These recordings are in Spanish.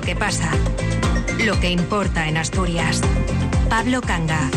Lo que pasa. Lo que importa en Asturias. Pablo Canga.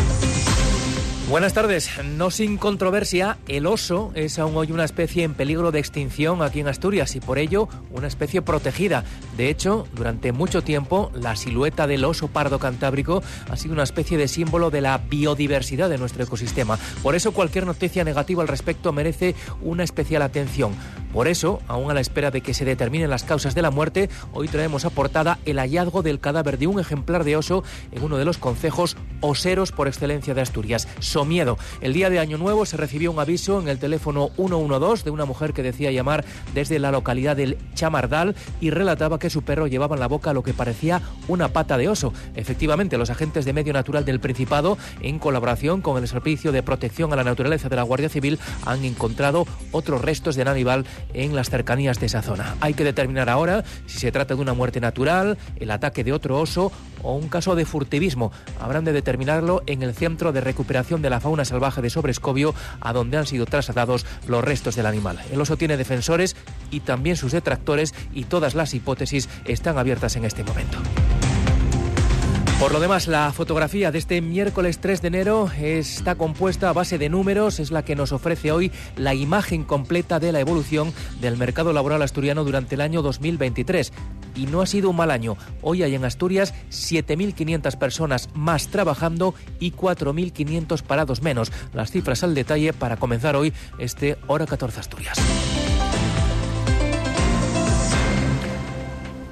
Buenas tardes. No sin controversia, el oso es aún hoy una especie en peligro de extinción aquí en Asturias y por ello una especie protegida. De hecho, durante mucho tiempo la silueta del oso pardo cantábrico ha sido una especie de símbolo de la biodiversidad de nuestro ecosistema. Por eso cualquier noticia negativa al respecto merece una especial atención. Por eso, aún a la espera de que se determinen las causas de la muerte, hoy traemos a portada el hallazgo del cadáver de un ejemplar de oso en uno de los concejos oseros por excelencia de Asturias, Somiedo. El día de Año Nuevo se recibió un aviso en el teléfono 112 de una mujer que decía llamar desde la localidad del Chamardal y relataba que su perro llevaba en la boca lo que parecía una pata de oso. Efectivamente, los agentes de Medio Natural del Principado, en colaboración con el Servicio de Protección a la Naturaleza de la Guardia Civil, han encontrado otros restos de animal en las cercanías de esa zona. Hay que determinar ahora si se trata de una muerte natural, el ataque de otro oso o un caso de furtivismo. Habrán de determinarlo en el Centro de Recuperación de la Fauna Salvaje de Sobrescobio, a donde han sido trasladados los restos del animal. El oso tiene defensores y también sus detractores y todas las hipótesis están abiertas en este momento. Por lo demás, la fotografía de este miércoles 3 de enero está compuesta a base de números, es la que nos ofrece hoy la imagen completa de la evolución del mercado laboral asturiano durante el año 2023. Y no ha sido un mal año. Hoy hay en Asturias 7.500 personas más trabajando y 4.500 parados menos. Las cifras al detalle para comenzar hoy este Hora 14 Asturias.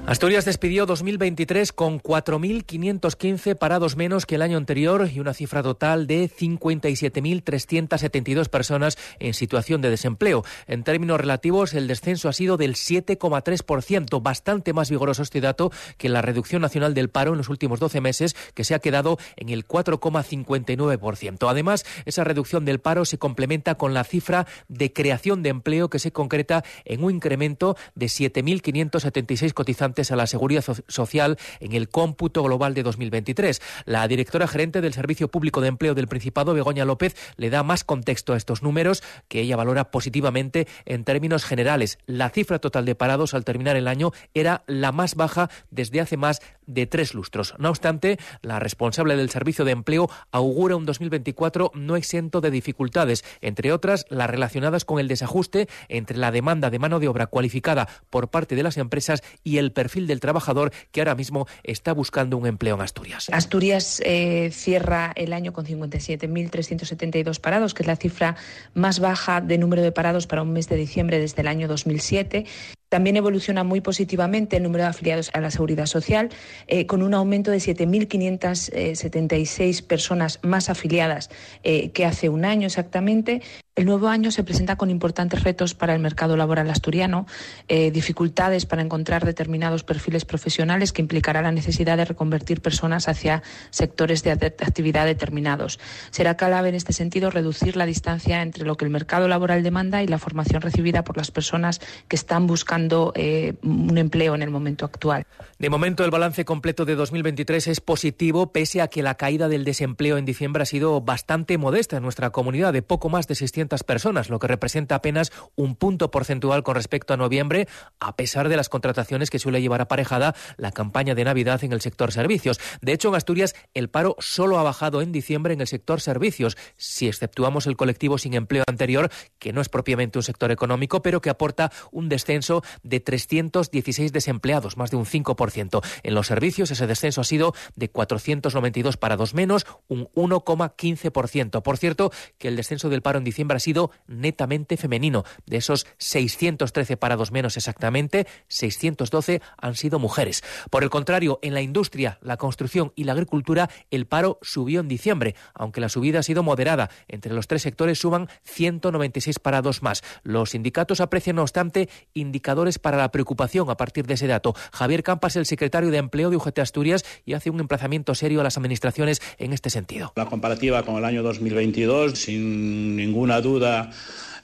Asturias despidió 2023 con 4.515 parados menos que el año anterior y una cifra total de 57.372 personas en situación de desempleo. En términos relativos, el descenso ha sido del 7,3%, bastante más vigoroso este dato que la reducción nacional del paro en los últimos 12 meses, que se ha quedado en el 4,59%. Además, esa reducción del paro se complementa con la cifra de creación de empleo que se concreta en un incremento de 7.576 cotizantes a la seguridad social en el cómputo global de 2023. La directora gerente del Servicio Público de Empleo del Principado, Begoña López, le da más contexto a estos números que ella valora positivamente en términos generales. La cifra total de parados al terminar el año era la más baja desde hace más de tres lustros. No obstante, la responsable del Servicio de Empleo augura un 2024 no exento de dificultades, entre otras las relacionadas con el desajuste entre la demanda de mano de obra cualificada por parte de las empresas y el perfil del trabajador que ahora mismo está buscando un empleo en Asturias. Asturias eh, cierra el año con 57.372 parados, que es la cifra más baja de número de parados para un mes de diciembre desde el año 2007. También evoluciona muy positivamente el número de afiliados a la Seguridad Social, eh, con un aumento de 7.576 personas más afiliadas eh, que hace un año exactamente. El nuevo año se presenta con importantes retos para el mercado laboral asturiano, eh, dificultades para encontrar determinados perfiles profesionales que implicará la necesidad de reconvertir personas hacia sectores de actividad determinados. Será clave en este sentido reducir la distancia entre lo que el mercado laboral demanda y la formación recibida por las personas que están buscando eh, un empleo en el momento actual. De momento, el balance completo de 2023 es positivo, pese a que la caída del desempleo en diciembre ha sido bastante modesta en nuestra comunidad, de poco más de 600 personas, lo que representa apenas un punto porcentual con respecto a noviembre, a pesar de las contrataciones que suele llevar aparejada la campaña de Navidad en el sector servicios. De hecho, en Asturias el paro solo ha bajado en diciembre en el sector servicios, si exceptuamos el colectivo sin empleo anterior, que no es propiamente un sector económico, pero que aporta un descenso de 316 desempleados, más de un 5%. En los servicios ese descenso ha sido de 492 parados menos, un 1,15%. Por cierto, que el descenso del paro en diciembre ha sido netamente femenino. De esos 613 parados menos exactamente, 612 han sido mujeres. Por el contrario, en la industria, la construcción y la agricultura, el paro subió en diciembre, aunque la subida ha sido moderada. Entre los tres sectores suban 196 parados más. Los sindicatos aprecian, no obstante, indicadores para la preocupación a partir de ese dato. Javier Campas, el secretario de Empleo de UGT Asturias, y hace un emplazamiento serio a las administraciones en este sentido. La comparativa con el año 2022, sin ninguna duda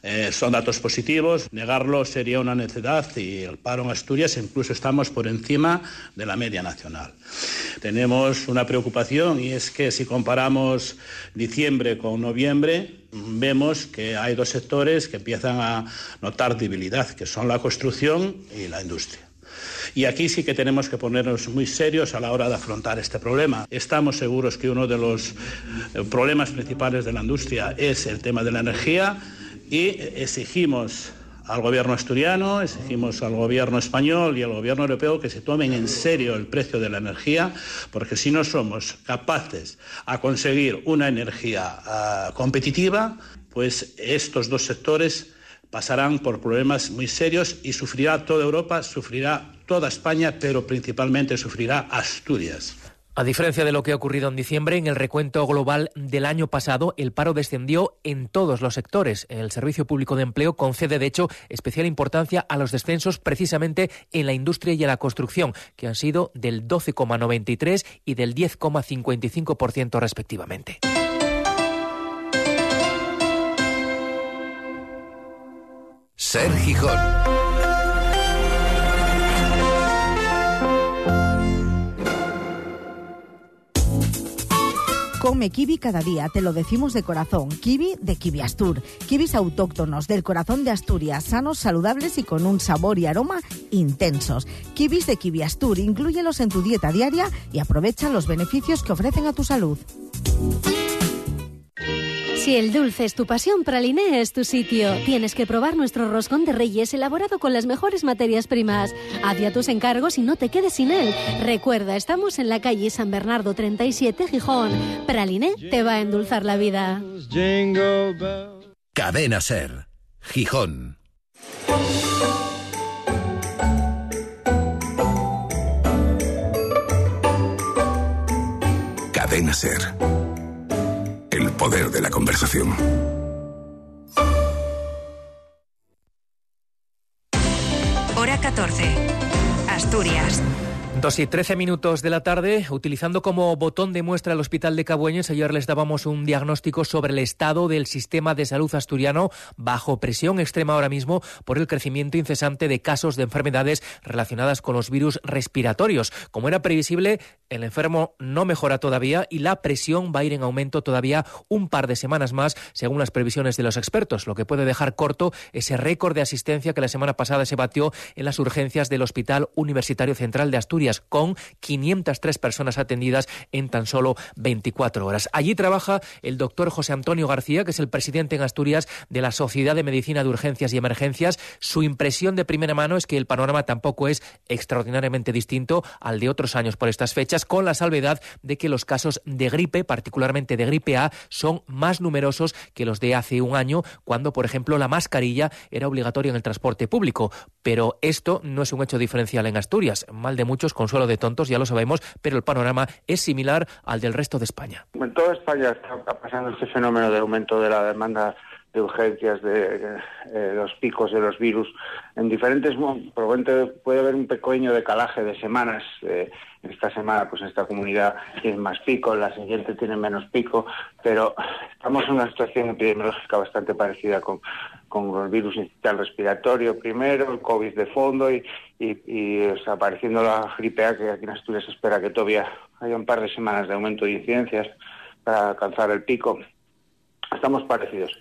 eh, son datos positivos. Negarlo sería una necedad y el paro en Asturias incluso estamos por encima de la media nacional. Tenemos una preocupación y es que si comparamos diciembre con noviembre, vemos que hay dos sectores que empiezan a notar debilidad, que son la construcción y la industria. Y aquí sí que tenemos que ponernos muy serios a la hora de afrontar este problema. Estamos seguros que uno de los eh, problemas principales de la industria es el tema de la energía y exigimos al gobierno asturiano, exigimos al gobierno español y al gobierno europeo que se tomen en serio el precio de la energía, porque si no somos capaces a conseguir una energía uh, competitiva, pues estos dos sectores pasarán por problemas muy serios y sufrirá toda Europa, sufrirá toda España, pero principalmente sufrirá Asturias. A diferencia de lo que ha ocurrido en diciembre, en el recuento global del año pasado, el paro descendió en todos los sectores. El Servicio Público de Empleo concede, de hecho, especial importancia a los descensos precisamente en la industria y en la construcción, que han sido del 12,93 y del 10,55% respectivamente. Ser Gijón. Come kiwi cada día, te lo decimos de corazón. Kiwi de Kiwi Astur. Kiwis autóctonos del corazón de Asturias, sanos, saludables y con un sabor y aroma intensos. Kiwis de Kiwi Astur, inclúyelos en tu dieta diaria y aprovecha los beneficios que ofrecen a tu salud. Si el dulce es tu pasión, Praliné es tu sitio. Tienes que probar nuestro roscón de reyes elaborado con las mejores materias primas. Haz tus encargos y no te quedes sin él. Recuerda, estamos en la calle San Bernardo 37, Gijón. Praliné te va a endulzar la vida. Cadena Ser, Gijón. Cadena Ser poder de la conversación. 2 y 13 minutos de la tarde, utilizando como botón de muestra el Hospital de Cabueños, ayer les dábamos un diagnóstico sobre el estado del sistema de salud asturiano bajo presión extrema ahora mismo por el crecimiento incesante de casos de enfermedades relacionadas con los virus respiratorios. Como era previsible, el enfermo no mejora todavía y la presión va a ir en aumento todavía un par de semanas más, según las previsiones de los expertos, lo que puede dejar corto ese récord de asistencia que la semana pasada se batió en las urgencias del Hospital Universitario Central de Asturias con 503 personas atendidas en tan solo 24 horas. Allí trabaja el doctor José Antonio García, que es el presidente en Asturias de la Sociedad de Medicina de Urgencias y Emergencias. Su impresión de primera mano es que el panorama tampoco es extraordinariamente distinto al de otros años por estas fechas, con la salvedad de que los casos de gripe, particularmente de gripe A, son más numerosos que los de hace un año, cuando, por ejemplo, la mascarilla era obligatoria en el transporte público. Pero esto no es un hecho diferencial en Asturias. Mal de muchos consuelo de tontos, ya lo sabemos, pero el panorama es similar al del resto de España. En toda España está pasando este fenómeno de aumento de la demanda de urgencias, de eh, los picos de los virus. En diferentes, probablemente puede haber un pequeño decalaje de semanas. Eh, esta semana, pues esta comunidad tiene más pico, la siguiente tiene menos pico, pero estamos en una situación epidemiológica bastante parecida con, con los virus incital respiratorio primero, el COVID de fondo y, y, apareciendo la gripe A, que aquí en Asturias se espera que todavía haya un par de semanas de aumento de incidencias para alcanzar el pico. Estamos parecidos.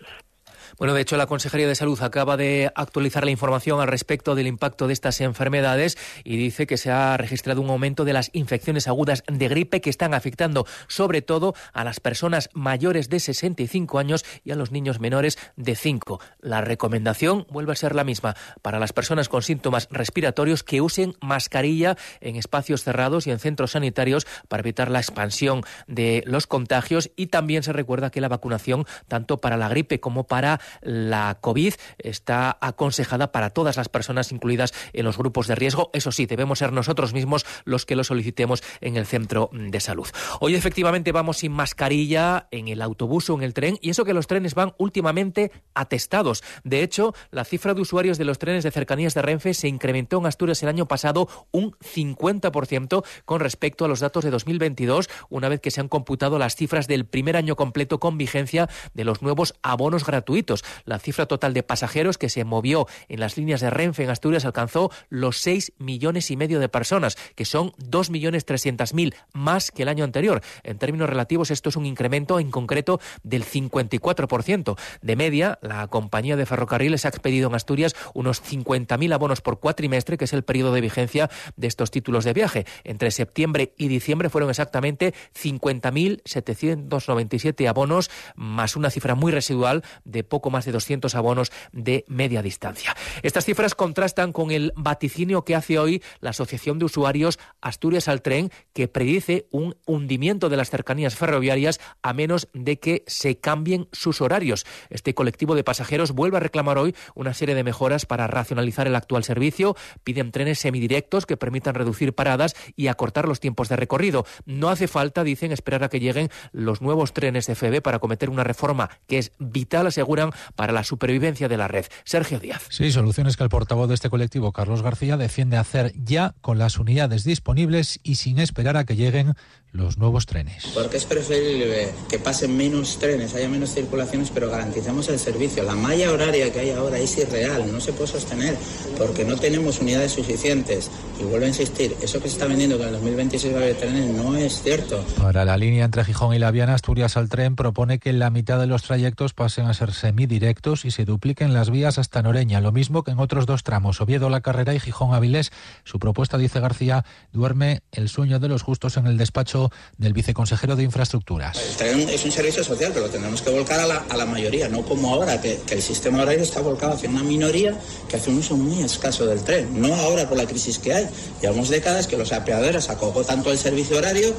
Bueno, de hecho, la Consejería de Salud acaba de actualizar la información al respecto del impacto de estas enfermedades y dice que se ha registrado un aumento de las infecciones agudas de gripe que están afectando sobre todo a las personas mayores de 65 años y a los niños menores de 5. La recomendación vuelve a ser la misma para las personas con síntomas respiratorios que usen mascarilla en espacios cerrados y en centros sanitarios para evitar la expansión de los contagios y también se recuerda que la vacunación tanto para la gripe como para la COVID está aconsejada para todas las personas incluidas en los grupos de riesgo. Eso sí, debemos ser nosotros mismos los que lo solicitemos en el centro de salud. Hoy efectivamente vamos sin mascarilla en el autobús o en el tren y eso que los trenes van últimamente atestados. De hecho, la cifra de usuarios de los trenes de cercanías de Renfe se incrementó en Asturias el año pasado un 50% con respecto a los datos de 2022, una vez que se han computado las cifras del primer año completo con vigencia de los nuevos abonos gratuitos La cifra total de pasajeros que se movió en las líneas de Renfe en Asturias alcanzó los 6 millones y medio de personas, que son 2 millones 300 mil más que el año anterior. En términos relativos, esto es un incremento en concreto del 54%. De media, la compañía de ferrocarriles ha expedido en Asturias unos 50.000 abonos por cuatrimestre, que es el periodo de vigencia de estos títulos de viaje. Entre septiembre y diciembre fueron exactamente 50.797 abonos, más una cifra muy residual de poco más de 200 abonos de media distancia. Estas cifras contrastan con el vaticinio que hace hoy la Asociación de Usuarios Asturias al Tren, que predice un hundimiento de las cercanías ferroviarias a menos de que se cambien sus horarios. Este colectivo de pasajeros vuelve a reclamar hoy una serie de mejoras para racionalizar el actual servicio. Piden trenes semidirectos que permitan reducir paradas y acortar los tiempos de recorrido. No hace falta, dicen, esperar a que lleguen los nuevos trenes de FEB para cometer una reforma que es vital, aseguran, para la supervivencia de la red. Sergio Díaz. Sí, soluciones que el portavoz de este colectivo, Carlos García, defiende hacer ya con las unidades disponibles y sin esperar a que lleguen los nuevos trenes. Porque es preferible que pasen menos trenes, haya menos circulaciones, pero garanticemos el servicio. La malla horaria que hay ahora es irreal, no se puede sostener porque no tenemos unidades suficientes. Y vuelvo a insistir, eso que se está vendiendo que en el 2026 va a haber trenes no es cierto. Para la línea entre Gijón y La Viana, Asturias al tren propone que la mitad de los trayectos pasen a ser semidirectos y se dupliquen las vías hasta Noreña, lo mismo que en otros dos tramos, Oviedo La Carrera y Gijón Avilés. Su propuesta, dice García, duerme el sueño de los justos en el despacho del viceconsejero de Infraestructuras. El tren es un servicio social, pero lo tenemos que volcar a la, mayoría, no como ahora, que, el sistema horario está volcado hacia una minoría que hace un uso muy escaso del tren. No ahora por la crisis que hay. Llevamos décadas que los apeadores acogó tanto el servicio horario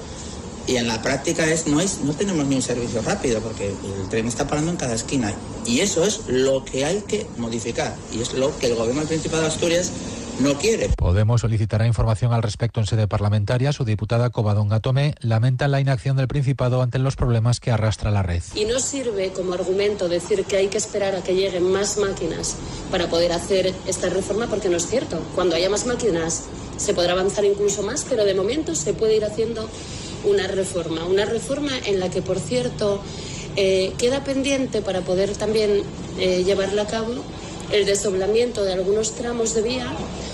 y en la práctica es no, es no tenemos ni un servicio rápido porque el tren está parando en cada esquina. Y eso es lo que hay que modificar. Y es lo que el gobierno del Principado de Asturias no quiere. Podemos solicitará información al respecto en sede parlamentaria. Su diputada Covadonga Tomé lamenta la inacción del Principado ante los problemas que arrastra la red. Y no sirve como argumento decir que hay que esperar a que lleguen más máquinas para poder hacer esta reforma, porque no es cierto. Cuando haya más máquinas se podrá avanzar incluso más, pero de momento se puede ir haciendo una reforma. Una reforma en la que, por cierto, eh, queda pendiente para poder también eh, llevarla a cabo el desdoblamiento de algunos tramos de vía,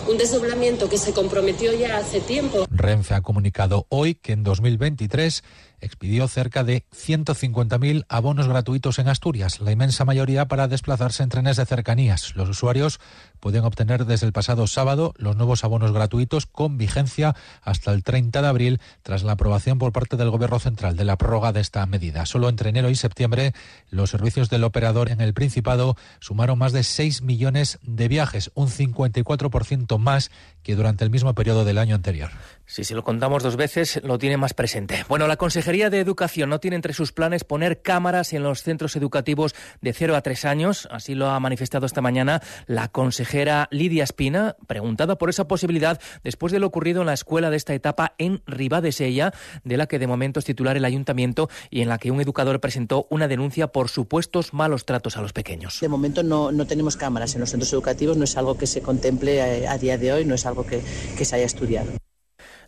un desdoblamiento que se comprometió ya hace tiempo. Renfe ha comunicado hoy que en 2023 expidió cerca de 150.000 abonos gratuitos en Asturias, la inmensa mayoría para desplazarse en trenes de cercanías. Los usuarios pueden obtener desde el pasado sábado los nuevos abonos gratuitos con vigencia hasta el 30 de abril tras la aprobación por parte del Gobierno Central de la prórroga de esta medida. Solo entre enero y septiembre los servicios del operador en el Principado sumaron más de 6 millones de viajes, un 54% más que durante el mismo periodo del año anterior. Si se lo contamos dos veces, lo tiene más presente. Bueno, la Consejería de Educación no tiene entre sus planes poner cámaras en los centros educativos de 0 a 3 años. Así lo ha manifestado esta mañana la consejera Lidia Espina, preguntada por esa posibilidad después de lo ocurrido en la escuela de esta etapa en Ribadesella, de la que de momento es titular el ayuntamiento y en la que un educador presentó una denuncia por supuestos malos tratos a los pequeños. De momento no, no tenemos cámaras en los centros educativos, no es algo que se contemple a, eh, a día de hoy, no es algo que, que se haya estudiado.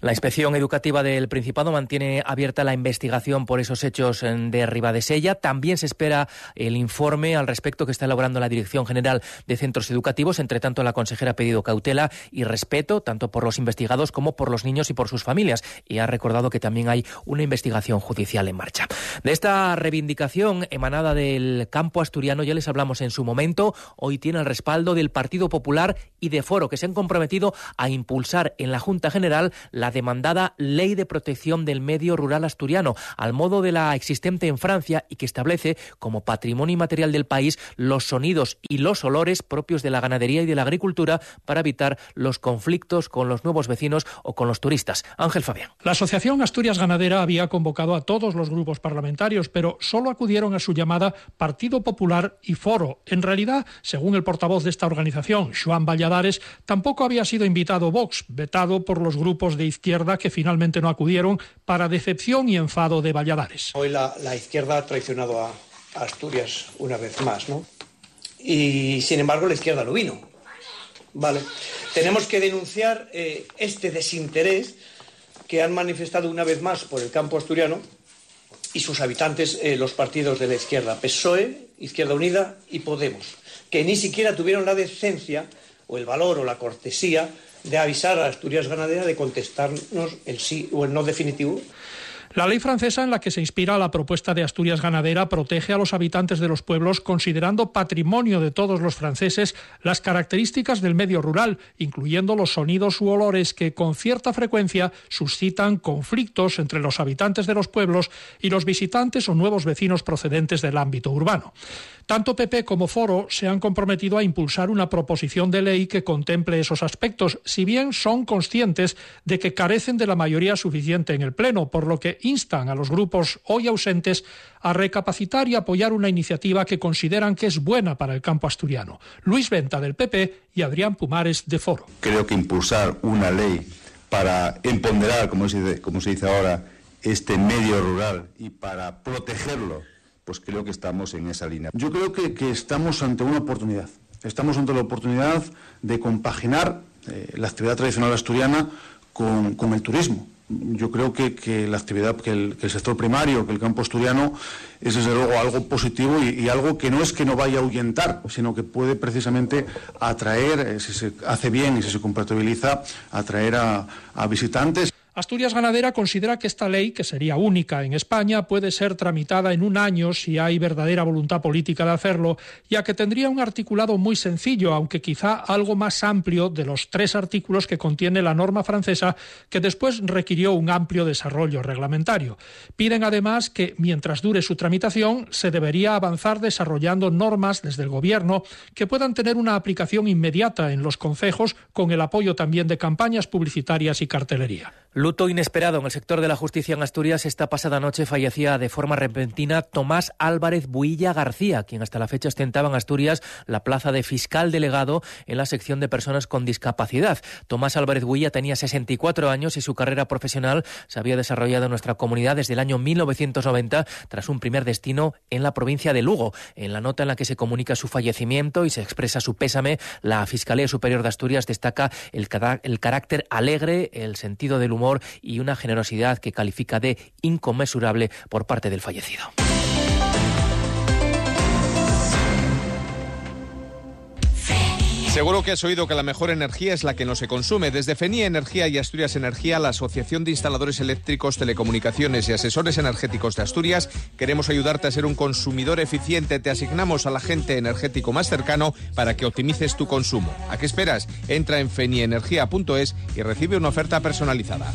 La Inspección Educativa del Principado mantiene abierta la investigación por esos hechos de Ribadesella. También se espera el informe al respecto que está elaborando la Dirección General de Centros Educativos. Entre tanto, la consejera ha pedido cautela y respeto tanto por los investigados como por los niños y por sus familias. Y ha recordado que también hay una investigación judicial en marcha. De esta reivindicación emanada del campo asturiano ya les hablamos en su momento. Hoy tiene el respaldo del Partido Popular y de Foro, que se han comprometido a impulsar en la Junta General la demandada Ley de Protección del Medio Rural Asturiano, al modo de la existente en Francia y que establece como patrimonio inmaterial del país los sonidos y los olores propios de la ganadería y de la agricultura para evitar los conflictos con los nuevos vecinos o con los turistas. Ángel Fabián. La Asociación Asturias Ganadera había convocado a todos los grupos parlamentarios, pero solo acudieron a su llamada Partido Popular y Foro. En realidad, según el portavoz de esta organización, Joan Valladares, tampoco había sido invitado Vox, vetado por los grupos de izquierda que finalmente no acudieron para decepción y enfado de Valladares. Hoy la, la izquierda ha traicionado a, Asturias una vez más, ¿no? Y sin embargo la izquierda no vino. Vale. Tenemos que denunciar eh, este desinterés que han manifestado una vez más por el campo asturiano y sus habitantes eh, los partidos de la izquierda, PSOE, Izquierda Unida y Podemos, que ni siquiera tuvieron la decencia o el valor o la cortesía de avisar a Asturias Ganadera de contestarnos el sí o el no definitivo la ley francesa en la que se inspira la propuesta de Asturias Ganadera protege a los habitantes de los pueblos considerando patrimonio de todos los franceses las características del medio rural, incluyendo los sonidos u olores que con cierta frecuencia suscitan conflictos entre los habitantes de los pueblos y los visitantes o nuevos vecinos procedentes del ámbito urbano. Tanto PP como Foro se han comprometido a impulsar una proposición de ley que contemple esos aspectos, si bien son conscientes de que carecen de la mayoría suficiente en el Pleno, por lo que instan a los grupos hoy ausentes a recapacitar y apoyar una iniciativa que consideran que es buena para el campo asturiano. Luis Venta del PP y Adrián Pumares de Foro. Creo que impulsar una ley para empoderar, como se, como se dice ahora, este medio rural y para protegerlo pues creo que estamos en esa línea. Yo creo que, estamos ante una oportunidad. Estamos ante la oportunidad de compaginar eh, la actividad tradicional asturiana con, el turismo. Yo creo que, la actividad, que el, sector primario, que el campo asturiano es desde luego algo positivo y, algo que no es que no vaya a ahuyentar, sino que puede precisamente atraer, eh, si se hace bien y si se compatibiliza, atraer a visitantes. Asturias Ganadera considera que esta ley, que sería única en España, puede ser tramitada en un año si hay verdadera voluntad política de hacerlo, ya que tendría un articulado muy sencillo, aunque quizá algo más amplio de los tres artículos que contiene la norma francesa, que después requirió un amplio desarrollo reglamentario. Piden además que, mientras dure su tramitación, se debería avanzar desarrollando normas desde el Gobierno que puedan tener una aplicación inmediata en los concejos, con el apoyo también de campañas publicitarias y cartelería. Luto inesperado en el sector de la justicia en Asturias. Esta pasada noche fallecía de forma repentina Tomás Álvarez Builla García, quien hasta la fecha ostentaba en Asturias la plaza de fiscal delegado en la sección de personas con discapacidad. Tomás Álvarez Builla tenía 64 años y su carrera profesional se había desarrollado en nuestra comunidad desde el año 1990 tras un primer destino en la provincia de Lugo. En la nota en la que se comunica su fallecimiento y se expresa su pésame, la Fiscalía Superior de Asturias destaca el, el carácter alegre, el sentido del humor y una generosidad que califica de inconmensurable por parte del fallecido. Seguro que has oído que la mejor energía es la que no se consume. Desde FENIA Energía y Asturias Energía, la Asociación de Instaladores Eléctricos, Telecomunicaciones y Asesores Energéticos de Asturias, queremos ayudarte a ser un consumidor eficiente. Te asignamos al agente energético más cercano para que optimices tu consumo. ¿A qué esperas? Entra en fenienergia.es y recibe una oferta personalizada.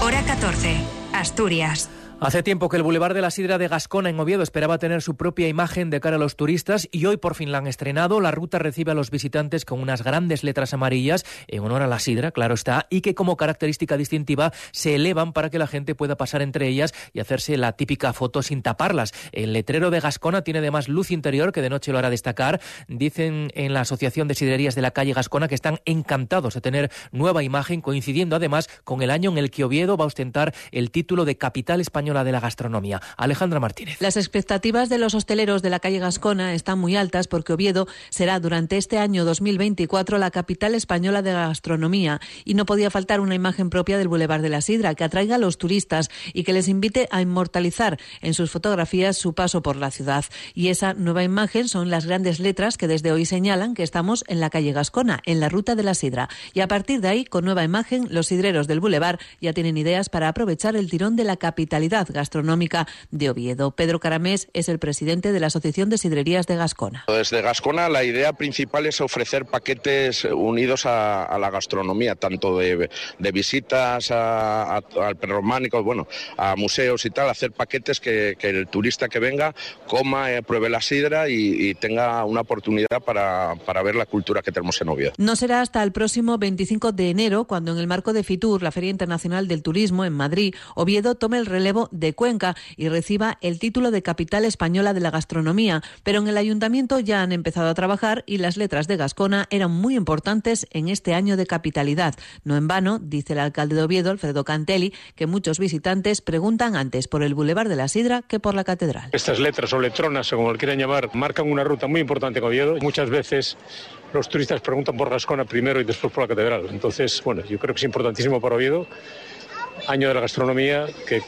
Hora 14. Asturias. Hace tiempo que el Boulevard de la Sidra de Gascona en Oviedo esperaba tener su propia imagen de cara a los turistas y hoy por fin la han estrenado. La ruta recibe a los visitantes con unas grandes letras amarillas en honor a la sidra, claro está, y que como característica distintiva se elevan para que la gente pueda pasar entre ellas y hacerse la típica foto sin taparlas. El letrero de Gascona tiene además luz interior que de noche lo hará destacar. Dicen en la Asociación de Sidrerías de la calle Gascona que están encantados de tener nueva imagen, coincidiendo además con el año en el que Oviedo va a ostentar el título de capital español la de la gastronomía. Alejandra Martínez. Las expectativas de los hosteleros de la calle Gascona están muy altas porque Oviedo será durante este año 2024 la capital española de la gastronomía y no podía faltar una imagen propia del Boulevard de la Sidra que atraiga a los turistas y que les invite a inmortalizar en sus fotografías su paso por la ciudad. Y esa nueva imagen son las grandes letras que desde hoy señalan que estamos en la calle Gascona, en la ruta de la Sidra. Y a partir de ahí, con nueva imagen, los sidreros del Boulevard ya tienen ideas para aprovechar el tirón de la capitalidad gastronómica de Oviedo. Pedro Caramés es el presidente de la Asociación de Sidrerías de Gascona. Desde Gascona la idea principal es ofrecer paquetes unidos a, la gastronomía, tanto de, visitas al perrománico, bueno, a museos y tal, hacer paquetes que, el turista que venga coma, eh, pruebe la sidra y, tenga una oportunidad para, para ver la cultura que tenemos en Oviedo. No será hasta el próximo 25 de enero cuando en el marco de FITUR, la Feria Internacional del Turismo en Madrid, Oviedo tome el relevo de Cuenca y reciba el título de capital española de la gastronomía. Pero en el ayuntamiento ya han empezado a trabajar y las letras de Gascona eran muy importantes en este año de capitalidad. No en vano, dice el alcalde de Oviedo, Alfredo Cantelli, que muchos visitantes preguntan antes por el Boulevard de la Sidra que por la catedral. Estas letras o letronas, o como lo quieran llamar, marcan una ruta muy importante en Oviedo. Muchas veces los turistas preguntan por Gascona primero y después por la catedral. Entonces, bueno, yo creo que es importantísimo para Oviedo, año de la gastronomía, que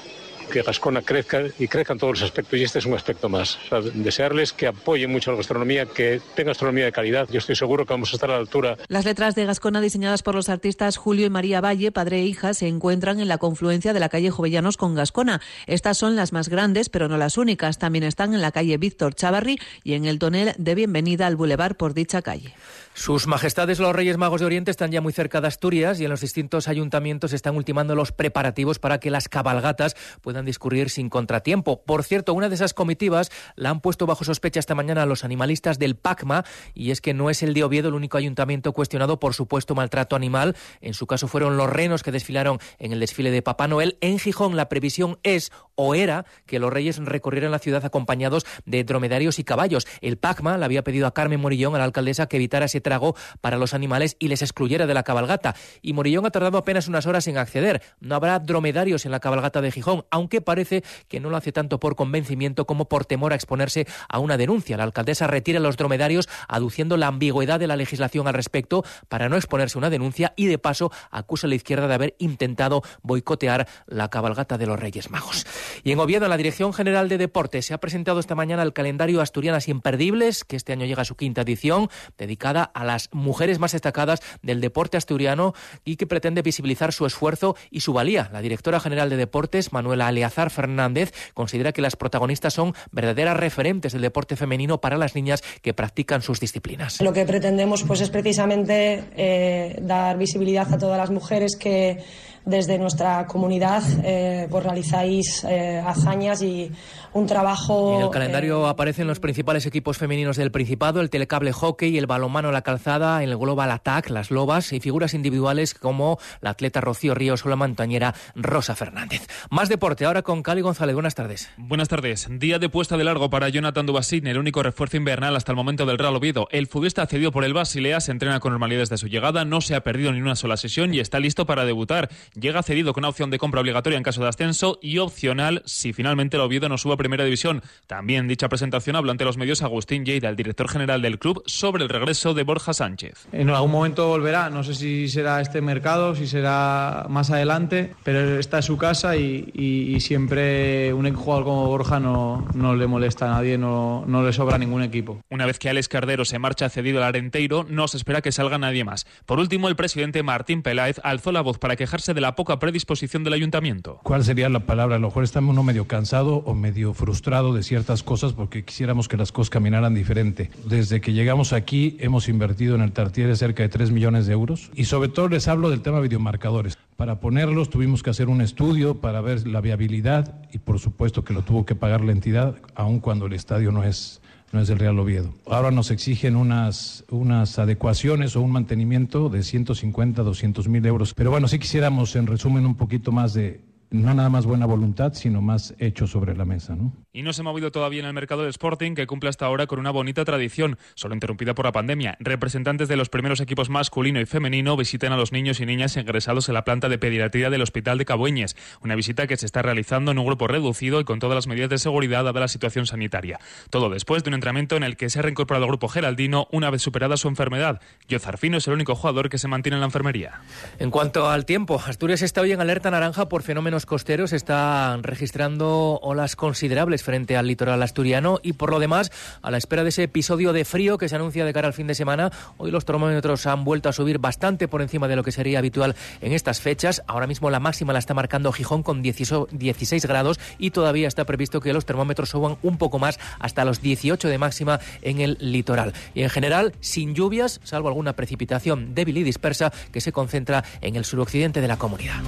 que Gascona crezca y crezca en todos los aspectos y este es un aspecto más. desearles que apoyen mucho la gastronomía, que tenga gastronomía de calidad. Yo estoy seguro que vamos a estar a la altura. Las letras de Gascona diseñadas por los artistas Julio y María Valle, padre e hija, se encuentran en la confluencia de la calle Jovellanos con Gascona. Estas son las más grandes, pero no las únicas. También están en la calle Víctor Chavarri y en el tonel de bienvenida al bulevar por dicha calle. Sus majestades los Reyes Magos de Oriente están ya muy cerca de Asturias y en los distintos ayuntamientos están ultimando los preparativos para que las cabalgatas puedan discurrir sin contratiempo. Por cierto, una de esas comitivas la han puesto bajo sospecha esta mañana los animalistas del PACMA y es que no es el de Oviedo el único ayuntamiento cuestionado por supuesto maltrato animal. En su caso fueron los renos que desfilaron en el desfile de Papá Noel. En Gijón la previsión es o era que los reyes recorrieran la ciudad acompañados de dromedarios y caballos. El PACMA le había pedido a Carmen Morillón, a la alcaldesa, que evitara ese trago para los animales y les excluyera de la cabalgata. Y Morillón ha tardado apenas unas horas en acceder. No habrá dromedarios en la cabalgata de Gijón, aunque parece que no lo hace tanto por convencimiento como por temor a exponerse a una denuncia. La alcaldesa retira los dromedarios aduciendo la ambigüedad de la legislación al respecto para no exponerse a una denuncia y de paso acusa a la izquierda de haber intentado boicotear la cabalgata de los Reyes Magos. Y en Oviedo, la Dirección General de Deportes se ha presentado esta mañana el calendario Asturianas Imperdibles, que este año llega a su quinta edición, dedicada a las mujeres más destacadas del deporte asturiano y que pretende visibilizar su esfuerzo y su valía. La directora general de Deportes, Manuela Aleazar Fernández, considera que las protagonistas son verdaderas referentes del deporte femenino para las niñas que practican sus disciplinas. Lo que pretendemos pues, es precisamente eh, dar visibilidad a todas las mujeres que desde nuestra comunidad eh, pues realizáis eh, hazañas y un trabajo. En el calendario aparecen los principales equipos femeninos del Principado, el telecable hockey, el balonmano la calzada, el global attack, las lobas y figuras individuales como la atleta Rocío Ríos o la montañera Rosa Fernández. Más deporte ahora con Cali González. Buenas tardes. Buenas tardes. Día de puesta de largo para Jonathan Dubasin, el único refuerzo invernal hasta el momento del Real Oviedo. El futbolista cedido por el Basilea se entrena con normalidad desde su llegada, no se ha perdido ni una sola sesión y está listo para debutar. Llega cedido con una opción de compra obligatoria en caso de ascenso y opcional si finalmente el Oviedo no suba a primera división. También dicha presentación habla ante los medios Agustín Lleida, el director general del club, sobre el regreso de Borja Sánchez. En algún momento volverá, no sé si será este mercado, si será más adelante, pero está en su casa y, siempre un jugador como Borja no, no le molesta a nadie, no, no le sobra ningún equipo. Una vez que Alex Cardero se marcha cedido al Arenteiro, no se espera que salga nadie más. Por último, el presidente Martín Peláez alzó la voz para quejarse de la poca predisposición del ayuntamiento. ¿Cuál sería la palabra? A lo mejor estamos uno medio cansado o medio frustrado de ciertas cosas porque quisiéramos que las cosas caminaran diferente. Desde que llegamos aquí hemos invertido en el Tartiere cerca de 3 millones de euros y sobre todo les hablo del tema videomarcadores. Para ponerlos tuvimos que hacer un estudio para ver la viabilidad y por supuesto que lo tuvo que pagar la entidad aun cuando el estadio no es no es del Real Oviedo. Ahora nos exigen unas, unas adecuaciones o un mantenimiento de 150, 200 mil euros. Pero bueno, sí quisiéramos, en resumen, un poquito más de, no nada más buena voluntad, sino más hecho sobre la mesa. ¿no? Y no se ha movido todavía en el mercado del Sporting, que cumple hasta ahora con una bonita tradición, solo interrumpida por la pandemia. Representantes de los primeros equipos masculino y femenino visitan a los niños y niñas ingresados en la planta de pediatría del Hospital de Cabueñes, una visita que se está realizando en un grupo reducido y con todas las medidas de seguridad dada la situación sanitaria. Todo después de un entrenamiento en el que se ha reincorporado el grupo geraldino una vez superada su enfermedad. Yozarfino es el único jugador que se mantiene en la enfermería. En cuanto al tiempo, Asturias está hoy en alerta naranja por fenómenos costeros, está registrando olas considerables frente al litoral asturiano y por lo demás, a la espera de ese episodio de frío que se anuncia de cara al fin de semana, hoy los termómetros han vuelto a subir bastante por encima de lo que sería habitual en estas fechas. Ahora mismo la máxima la está marcando Gijón con 16 grados y todavía está previsto que los termómetros suban un poco más hasta los 18 de máxima en el litoral. Y en general, sin lluvias, salvo alguna precipitación débil y dispersa que se concentra en el suroccidente de la comunidad.